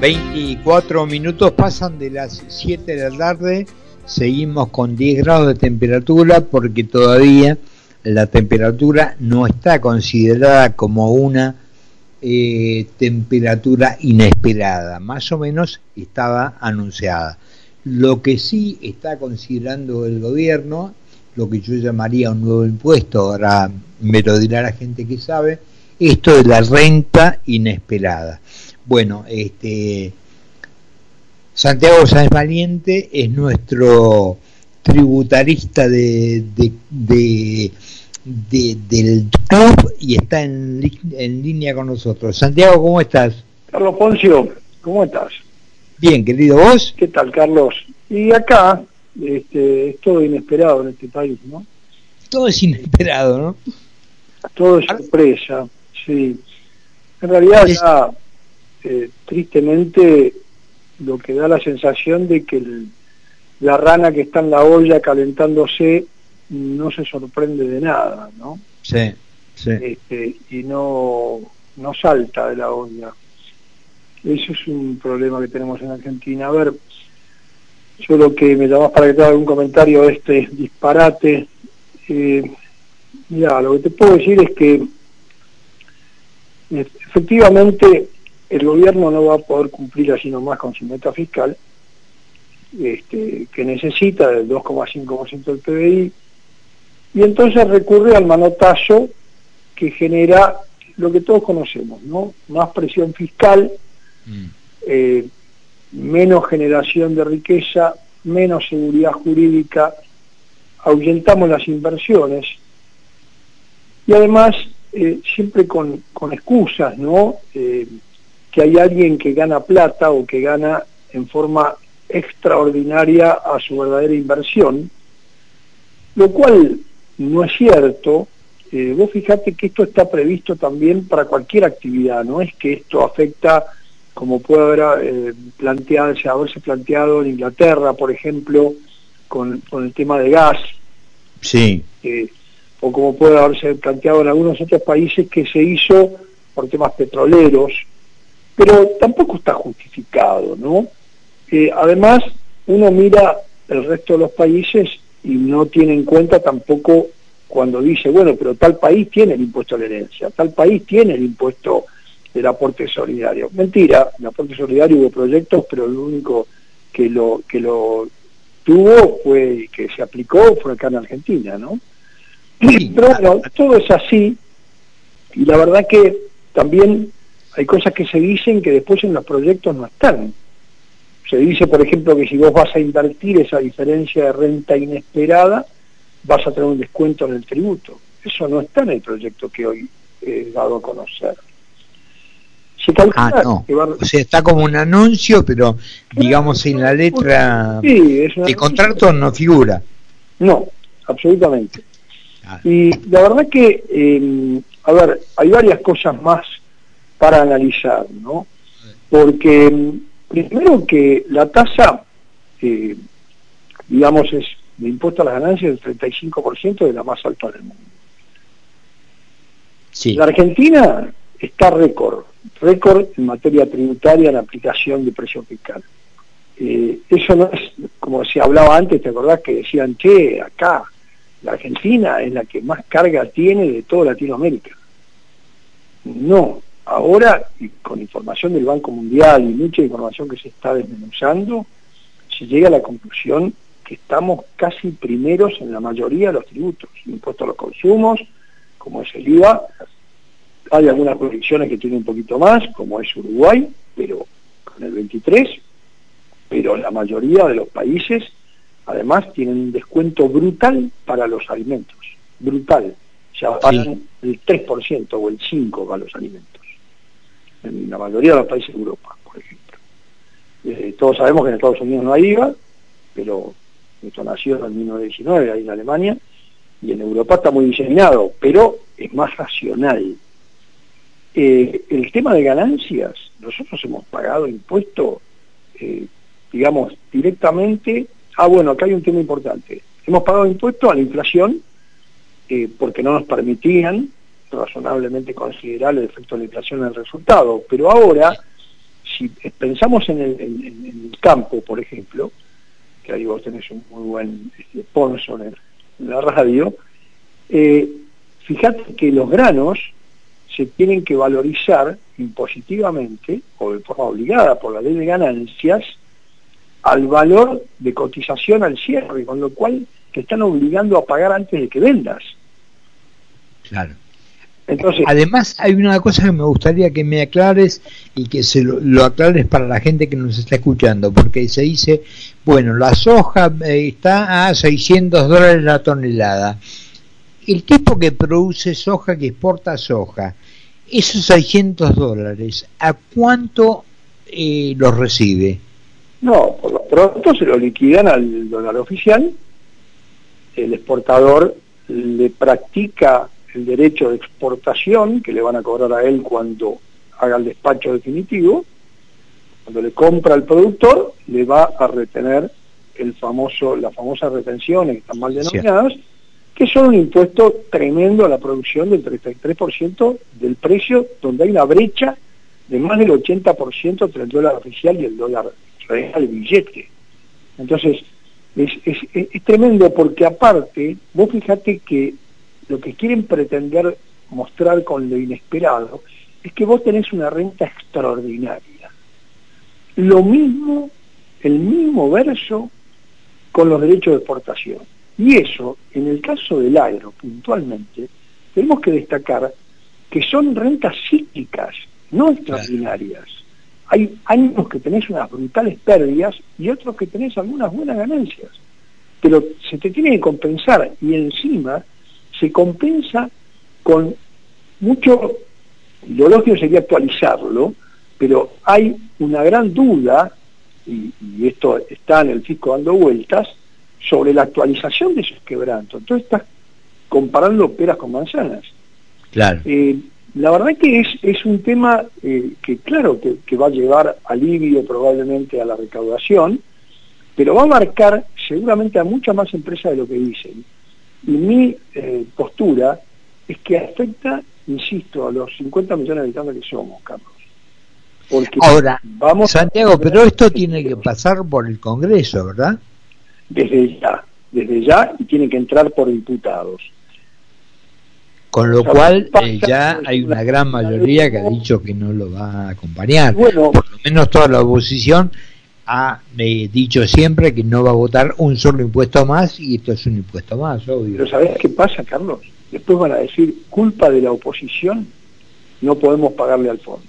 24 minutos pasan de las 7 de la tarde, seguimos con 10 grados de temperatura porque todavía la temperatura no está considerada como una eh, temperatura inesperada, más o menos estaba anunciada. Lo que sí está considerando el gobierno, lo que yo llamaría un nuevo impuesto, ahora me lo dirá la gente que sabe, esto de la renta inesperada. Bueno, este Santiago Sáenz Valiente es nuestro tributarista de, de, del club y está en, en línea con nosotros. Santiago, ¿cómo estás? Carlos Poncio, ¿cómo estás? Bien, querido, ¿vos? ¿Qué tal, Carlos? Y acá, este, es todo inesperado en este país, ¿no? Todo es inesperado, ¿no? Todo es sorpresa, sí. En realidad ya eh, tristemente lo que da la sensación de que la rana que está en la olla calentándose no se sorprende de nada, ¿no? Sí, sí. Este, y no, no salta de la olla. Eso es un problema que tenemos en Argentina. A ver, yo lo que me llamás para que te haga un comentario este disparate. Eh, mira, lo que te puedo decir es que efectivamente el gobierno no va a poder cumplir así nomás con su meta fiscal, este, que necesita del 2,5% del PBI, y entonces recurre al manotazo que genera lo que todos conocemos, ¿no? Más presión fiscal, mm. eh, menos generación de riqueza, menos seguridad jurídica, ahuyentamos las inversiones y además eh, siempre con, con, excusas, ¿no? Eh, que hay alguien que gana plata o que gana en forma extraordinaria a su verdadera inversión, lo cual no es cierto. Eh, vos fijate que esto está previsto también para cualquier actividad, no es que esto afecta como puede haber eh, plantearse, haberse planteado en Inglaterra, por ejemplo, con, el tema de gas, sí. Eh, o como puede haberse planteado en algunos otros países que se hizo por temas petroleros, pero tampoco está justificado, ¿no? Eh, además, uno mira el resto de los países y no tiene en cuenta tampoco cuando dice, bueno, pero tal país tiene el impuesto a la herencia, tal país tiene el impuesto del aporte solidario. Mentira, el aporte solidario hubo proyectos, pero lo único que lo que lo tuvo fue que se aplicó fue acá en Argentina, ¿no? Pero bueno, todo es así y la verdad que también hay cosas que se dicen que después en los proyectos no están. Se dice, por ejemplo, que si vos vas a invertir esa diferencia de renta inesperada, vas a tener un descuento en el tributo. Eso no está en el proyecto que hoy he dado a conocer. ah, no. O sea, está como un anuncio, pero digamos en la letra de contrato no figura. No, absolutamente. Y la verdad que, eh, a ver, hay varias cosas más para analizar, ¿no? Porque primero que la tasa, eh, digamos, es de impuesto a las ganancias del 35% de la más alta del mundo. Sí. La Argentina está récord, récord en materia tributaria en aplicación de presión fiscal. Eh, eso no es, como se hablaba antes, ¿te acordás que decían, che, acá, la Argentina es la que más carga tiene de toda Latinoamérica? No, ahora, con información del Banco Mundial y mucha información que se está desmenuzando, se llega a la conclusión que estamos casi primeros en la mayoría de los tributos, impuestos a los consumos, como es el IVA, hay algunas jurisdicciones que tienen un poquito más, como es Uruguay, pero con el 23, pero la mayoría de los países además tienen un descuento brutal para los alimentos, brutal, ya pagan el 3% o el 5% para los alimentos en la mayoría de los países de Europa, por ejemplo. Eh, todos sabemos que en Estados Unidos no hay IVA, pero esto nació en 1919 ahí en Alemania, y en Europa está muy diseminado, pero es más racional. Eh, el tema de ganancias, nosotros hemos pagado impuesto, eh, digamos, directamente, ah bueno, acá hay un tema importante, hemos pagado impuesto a la inflación porque no nos permitían razonablemente considerar el efecto de la inflación en el resultado. Pero ahora, si pensamos en el, campo, por ejemplo, que ahí vos tenés un muy buen este, sponsor en, la radio, eh, fíjate que los granos se tienen que valorizar impositivamente o de forma obligada por la ley de ganancias al valor de cotización al cierre, con lo cual te están obligando a pagar antes de que vendas. Claro. Entonces, Además, hay una cosa que me gustaría que me aclares y que se lo, aclares para la gente que nos está escuchando, porque se dice, bueno, la soja eh, está a 600 dólares la tonelada. El tipo que produce soja, que exporta soja, esos 600 dólares, ¿a cuánto eh, los recibe? No, por lo pronto se lo liquidan al dólar oficial, el exportador le practica el derecho de exportación que le van a cobrar a él cuando haga el despacho definitivo, cuando le compra al productor, le va a retener el famoso, las famosas retenciones que están mal denominadas, que son un impuesto tremendo a la producción del 33% del precio, donde hay una brecha de más del 80% entre el dólar oficial y el dólar real, el billete. Entonces, es, es tremendo porque aparte, vos fíjate que lo que quieren pretender mostrar con lo inesperado es que vos tenés una renta extraordinaria. Lo mismo, el mismo verso con los derechos de exportación. Y eso, en el caso del agro, puntualmente, tenemos que destacar que son rentas cíclicas, no extraordinarias. Hay años que tenés unas brutales pérdidas y otros que tenés algunas buenas ganancias. Pero se te tiene que compensar y encima se compensa con mucho, lo lógico sería actualizarlo, pero hay una gran duda, y, esto está en el fisco dando vueltas, sobre la actualización de esos quebrantos. Entonces estás comparando peras con manzanas. Claro. Eh, la verdad que es, es un tema eh, que claro que, que, va a llevar alivio probablemente a la recaudación, pero va a marcar seguramente a muchas más empresas de lo que dicen. Y mi eh, postura es que afecta, insisto, a los 50 millones de habitantes que somos, Carlos. Porque Ahora, vamos Santiago, pero esto tiene que pasar por el Congreso, ¿verdad? Desde ya, desde ya, y tiene que entrar por diputados. Con lo cual eh, ya hay una gran mayoría que ha dicho que no lo va a acompañar. Bueno, por lo menos toda la oposición ha dicho siempre que no va a votar un solo impuesto más y esto es un impuesto más, obvio. Pero ¿sabés qué pasa, Carlos? Después van a decir, culpa de la oposición, no podemos pagarle al fondo.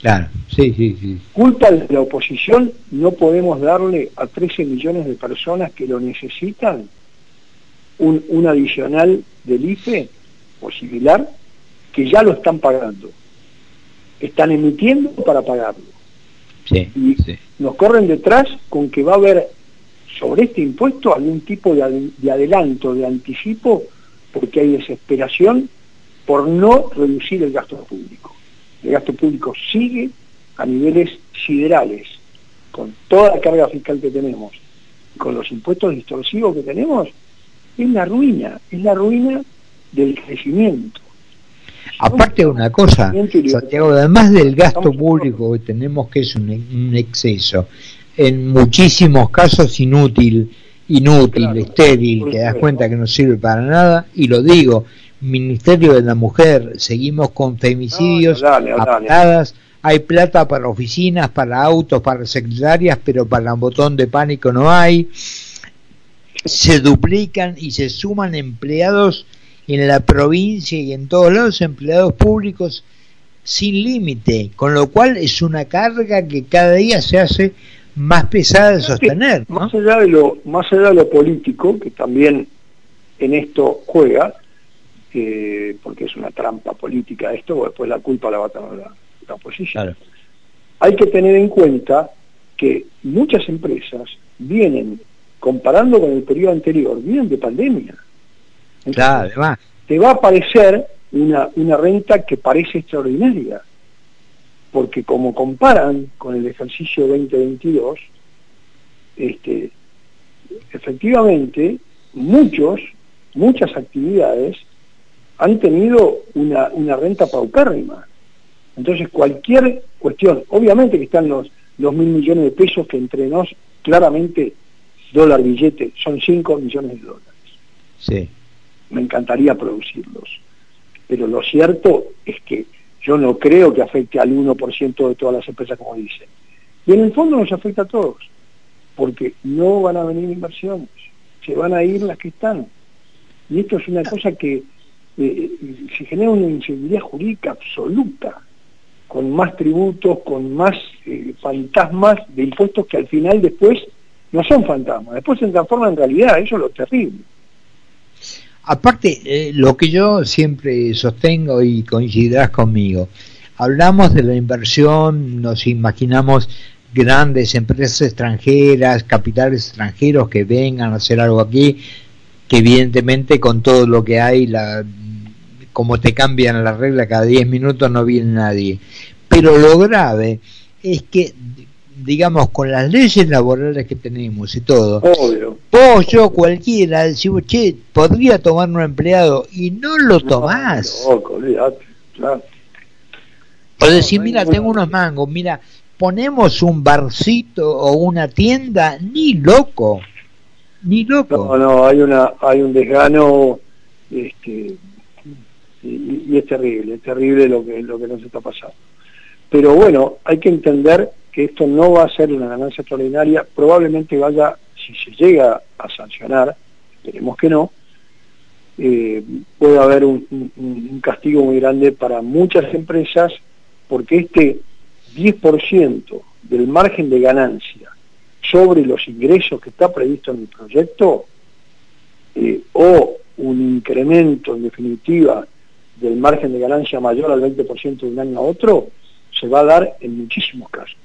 Claro, sí, sí, sí. Culpa de la oposición, no podemos darle a 13 millones de personas que lo necesitan un, un adicional del IFE o similar que ya lo están pagando. Están emitiendo para pagarlo y nos corren detrás con que va a haber sobre este impuesto algún tipo de, adelanto, de anticipo, porque hay desesperación por no reducir el gasto público. El gasto público sigue a niveles siderales, con toda la carga fiscal que tenemos, con los impuestos distorsivos que tenemos, es la ruina, es la ruina del crecimiento. Aparte de una cosa, Santiago, además del gasto público que tenemos que es un, exceso, en muchísimos casos inútil, inútil, estéril, que das cuenta que no sirve para nada, y lo digo, Ministerio de la Mujer, seguimos con femicidios, apagadas, hay plata para oficinas, para autos, para secretarias, pero para un botón de pánico no hay, se duplican y se suman empleados en la provincia y en todos lados empleados públicos sin límite, con lo cual es una carga que cada día se hace más pesada de sostener. Más allá de lo más allá de lo político, que también en esto juega, eh, porque es una trampa política esto, después la culpa la va a tener la, oposición. Hay que tener en cuenta que muchas empresas vienen, comparando con el periodo anterior, vienen de pandemia claro, Te va a aparecer una, una renta que parece extraordinaria, porque como comparan con el ejercicio 2022, este, efectivamente muchos, muchas actividades han tenido una, una renta paupérrima. Entonces cualquier cuestión, obviamente que están los, los mil millones de pesos que entre nos claramente dólar billete son 5 millones de dólares. Sí. Me encantaría producirlos. Pero lo cierto es que yo no creo que afecte al 1% de todas las empresas como dicen. Y en el fondo nos afecta a todos, porque no van a venir inversiones, se van a ir las que están. Y esto es una cosa que eh, se genera una inseguridad jurídica absoluta, con más tributos, con más eh, fantasmas de impuestos que al final después no son fantasmas, después se transforman en realidad, eso es lo terrible. Aparte, eh, lo que yo siempre sostengo y coincidirás conmigo, hablamos de la inversión, nos imaginamos grandes empresas extranjeras, capitales extranjeros que vengan a hacer algo aquí, que evidentemente con todo lo que hay, la, como te cambian la regla cada 10 minutos no viene nadie. Pero lo grave es que digamos, con las leyes laborales que tenemos y todo, Obvio. vos, yo, cualquiera, decimos, che, podría tomar un empleado y no lo tomás. loco, claro. O decir, mira, tengo unos mangos, mira, ponemos un barcito o una tienda, ni loco, ni loco. No, no, hay, una, hay un desgano este, y, y es terrible, es terrible lo que, lo que nos está pasando. Pero bueno, hay que entender que esto no va a ser una ganancia extraordinaria, probablemente vaya, si se llega a sancionar, esperemos que no, eh, puede haber un, castigo muy grande para muchas empresas porque este 10% del margen de ganancia sobre los ingresos que está previsto en el proyecto eh, o un incremento en definitiva del margen de ganancia mayor al 20% de un año a otro, se va a dar en muchísimos casos.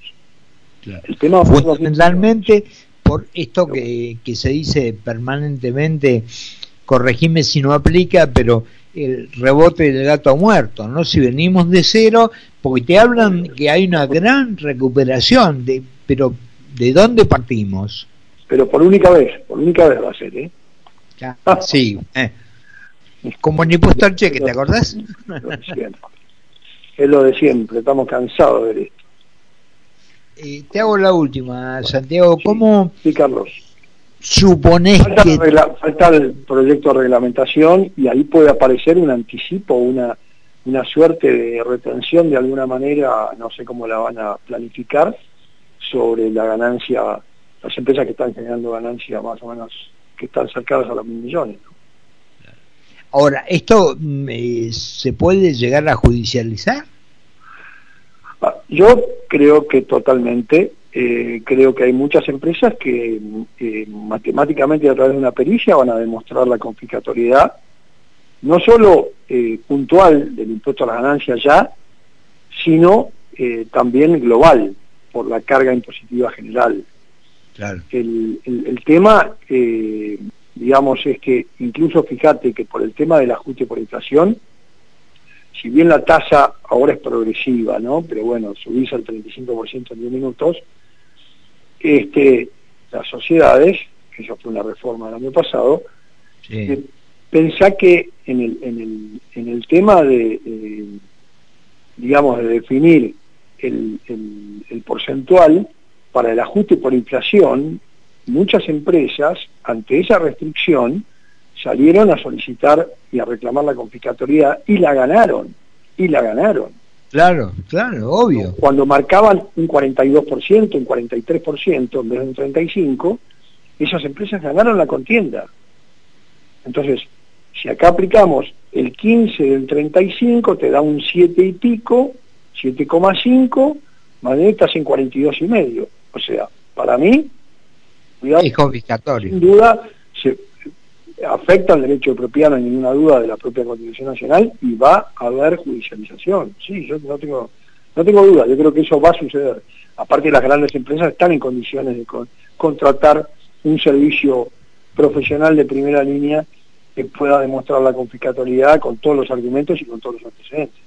Fundamentalmente por esto que, que se dice permanentemente, corregime si no aplica, pero el rebote del gato muerto, ¿no? Si venimos de cero, porque te hablan que hay una gran recuperación, de, pero ¿de dónde partimos? Pero por única vez, por única vez va a ser, ¿eh? sí, eh. como en impuesto al cheque, ¿te acordás? Es lo de siempre, estamos cansados de esto. Eh, te hago la última, Santiago. ¿Cómo sí, Carlos. supones que... falta el proyecto de reglamentación y ahí puede aparecer un anticipo, una, una suerte de retención de alguna manera, no sé cómo la van a planificar, sobre la ganancia, las empresas que están generando ganancia más o menos, que están cercadas a los mil millones. Ahora, ¿esto mm, eh, se puede llegar a judicializar? Yo creo que totalmente, eh, creo que hay muchas empresas que eh, matemáticamente a través de una pericia van a demostrar la confiscatoriedad, no solo eh, puntual del impuesto a las ganancias ya, sino también global, por la carga impositiva general. El, el, tema, digamos, es que incluso fíjate que por el tema del ajuste por inflación, si bien la tasa ahora es progresiva, ¿no? Pero bueno, subís al 35% en 10 minutos, este, las sociedades, que eso fue una reforma del año pasado, eh, pensá que en el, en el, en el tema de, eh, digamos, de definir el, el porcentual para el ajuste por inflación, muchas empresas, ante esa restricción, salieron a solicitar y a reclamar la confiscatoriedad y la ganaron, y la ganaron. Claro, claro, obvio. Cuando marcaban un 42%, un 43% en vez de un 35%, esas empresas ganaron la contienda. Entonces, si acá aplicamos el 15 del 35, te da un 7 y pico, 7,5, más estás en 42 y medio. O sea, para mí, cuidado, es confiscatorio. Sin duda, afecta al derecho de propiedad, no hay ninguna duda de la propia Constitución Nacional y va a haber judicialización. Sí, yo no tengo, no tengo duda, yo creo que eso va a suceder. Aparte las grandes empresas están en condiciones de contratar un servicio profesional de primera línea que pueda demostrar la confiscatoriedad con todos los argumentos y con todos los antecedentes.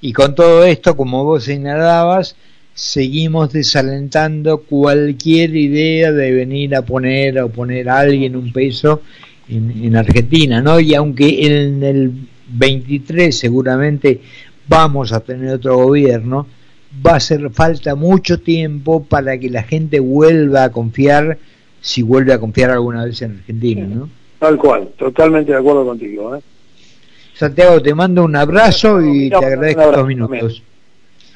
Y con todo esto, como vos señalabas, seguimos desalentando cualquier idea de venir a poner o poner a alguien un peso en, Argentina, ¿no? Y aunque en el 23 seguramente vamos a tener otro gobierno, va a hacer falta mucho tiempo para que la gente vuelva a confiar, si vuelve a confiar alguna vez en Argentina, ¿no? Tal cual, totalmente de acuerdo contigo. ¿eh? Santiago, te mando un abrazo y te agradezco estos minutos.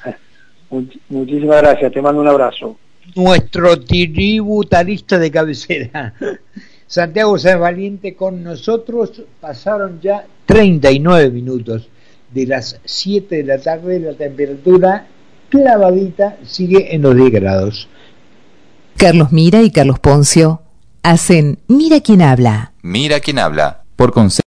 muchísimas gracias, te mando un abrazo. Nuestro tributarista de cabecera. Santiago Sáenz Valiente con nosotros. Pasaron ya 39 minutos de las 7 de la tarde. La temperatura clavadita sigue en los 10 grados. Carlos Mira y Carlos Poncio hacen Mira quién habla. Mira quién habla. Por consejo